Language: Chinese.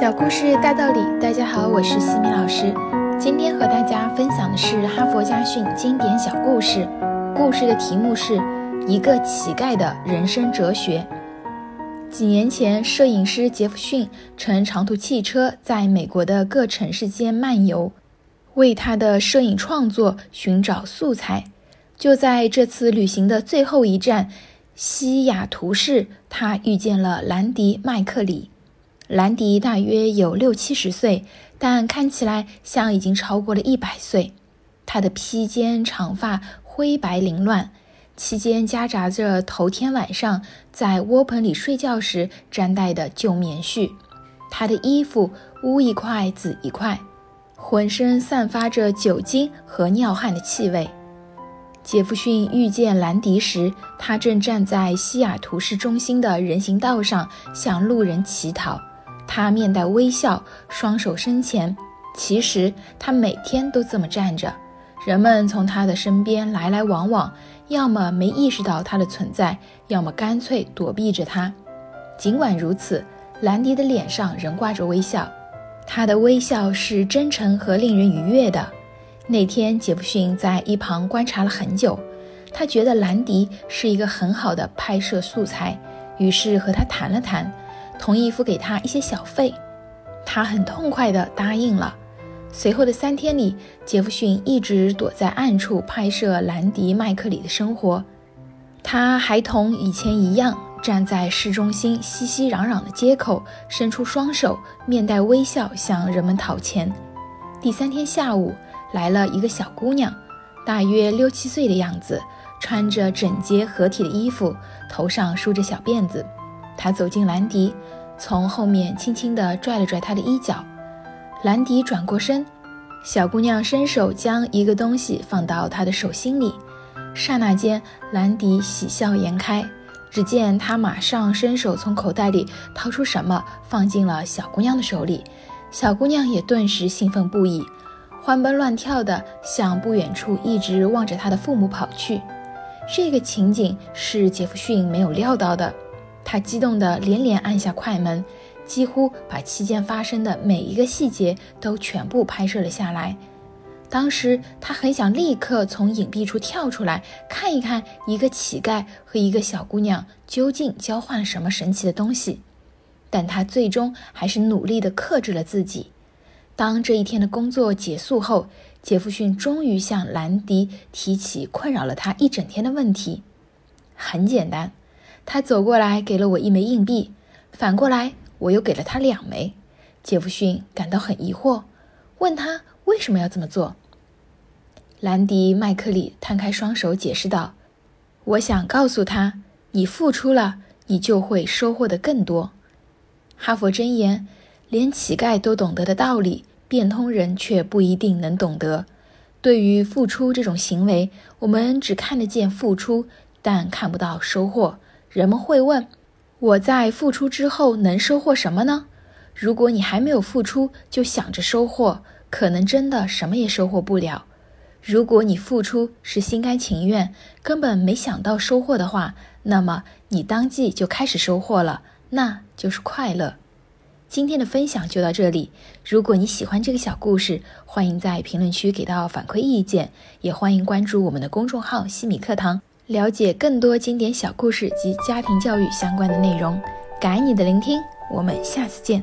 小故事大道理，大家好，我是西米老师。今天和大家分享的是哈佛家训经典小故事。故事的题目是《一个乞丐的人生哲学》。几年前，摄影师杰弗逊乘长途汽车在美国的各城市间漫游，为他的摄影创作寻找素材。就在这次旅行的最后一站西雅图市，他遇见了兰迪·麦克里。兰迪大约有六七十岁，但看起来像已经超过了一百岁。他的披肩长发灰白凌乱，其间夹杂着头天晚上在窝棚里睡觉时粘带的旧棉絮。他的衣服乌一块紫一块，浑身散发着酒精和尿汗的气味。杰弗逊遇见兰迪时，他正站在西雅图市中心的人行道上向路人乞讨。他面带微笑，双手伸前。其实他每天都这么站着，人们从他的身边来来往往，要么没意识到他的存在，要么干脆躲避着他。尽管如此，兰迪的脸上仍挂着微笑，他的微笑是真诚和令人愉悦的。那天，杰弗逊在一旁观察了很久，他觉得兰迪是一个很好的拍摄素材，于是和他谈了谈。同意付给他一些小费，他很痛快地答应了。随后的三天里，杰弗逊一直躲在暗处拍摄兰迪·麦克里的生活。他还同以前一样，站在市中心熙熙攘攘的街口，伸出双手，面带微笑向人们讨钱。第三天下午，来了一个小姑娘，大约六七岁的样子，穿着整洁合体的衣服，头上梳着小辫子。他走进兰迪，从后面轻轻地拽了拽他的衣角。兰迪转过身，小姑娘伸手将一个东西放到他的手心里。刹那间，兰迪喜笑颜开。只见他马上伸手从口袋里掏出什么，放进了小姑娘的手里。小姑娘也顿时兴奋不已，欢蹦乱跳地向不远处一直望着他的父母跑去。这个情景是杰弗逊没有料到的。他激动地连连按下快门，几乎把期间发生的每一个细节都全部拍摄了下来。当时他很想立刻从隐蔽处跳出来，看一看一个乞丐和一个小姑娘究竟交换了什么神奇的东西，但他最终还是努力地克制了自己。当这一天的工作结束后，杰弗逊终于向兰迪提起困扰了他一整天的问题。很简单。他走过来，给了我一枚硬币，反过来，我又给了他两枚。杰弗逊感到很疑惑，问他为什么要这么做。兰迪·麦克里摊开双手解释道：“我想告诉他，你付出了，你就会收获的更多。”哈佛箴言：连乞丐都懂得的道理，变通人却不一定能懂得。对于付出这种行为，我们只看得见付出，但看不到收获。人们会问：“我在付出之后能收获什么呢？”如果你还没有付出就想着收获，可能真的什么也收获不了。如果你付出是心甘情愿，根本没想到收获的话，那么你当即就开始收获了，那就是快乐。今天的分享就到这里。如果你喜欢这个小故事，欢迎在评论区给到反馈意见，也欢迎关注我们的公众号“西米课堂”。了解更多经典小故事及家庭教育相关的内容，感恩你的聆听，我们下次见。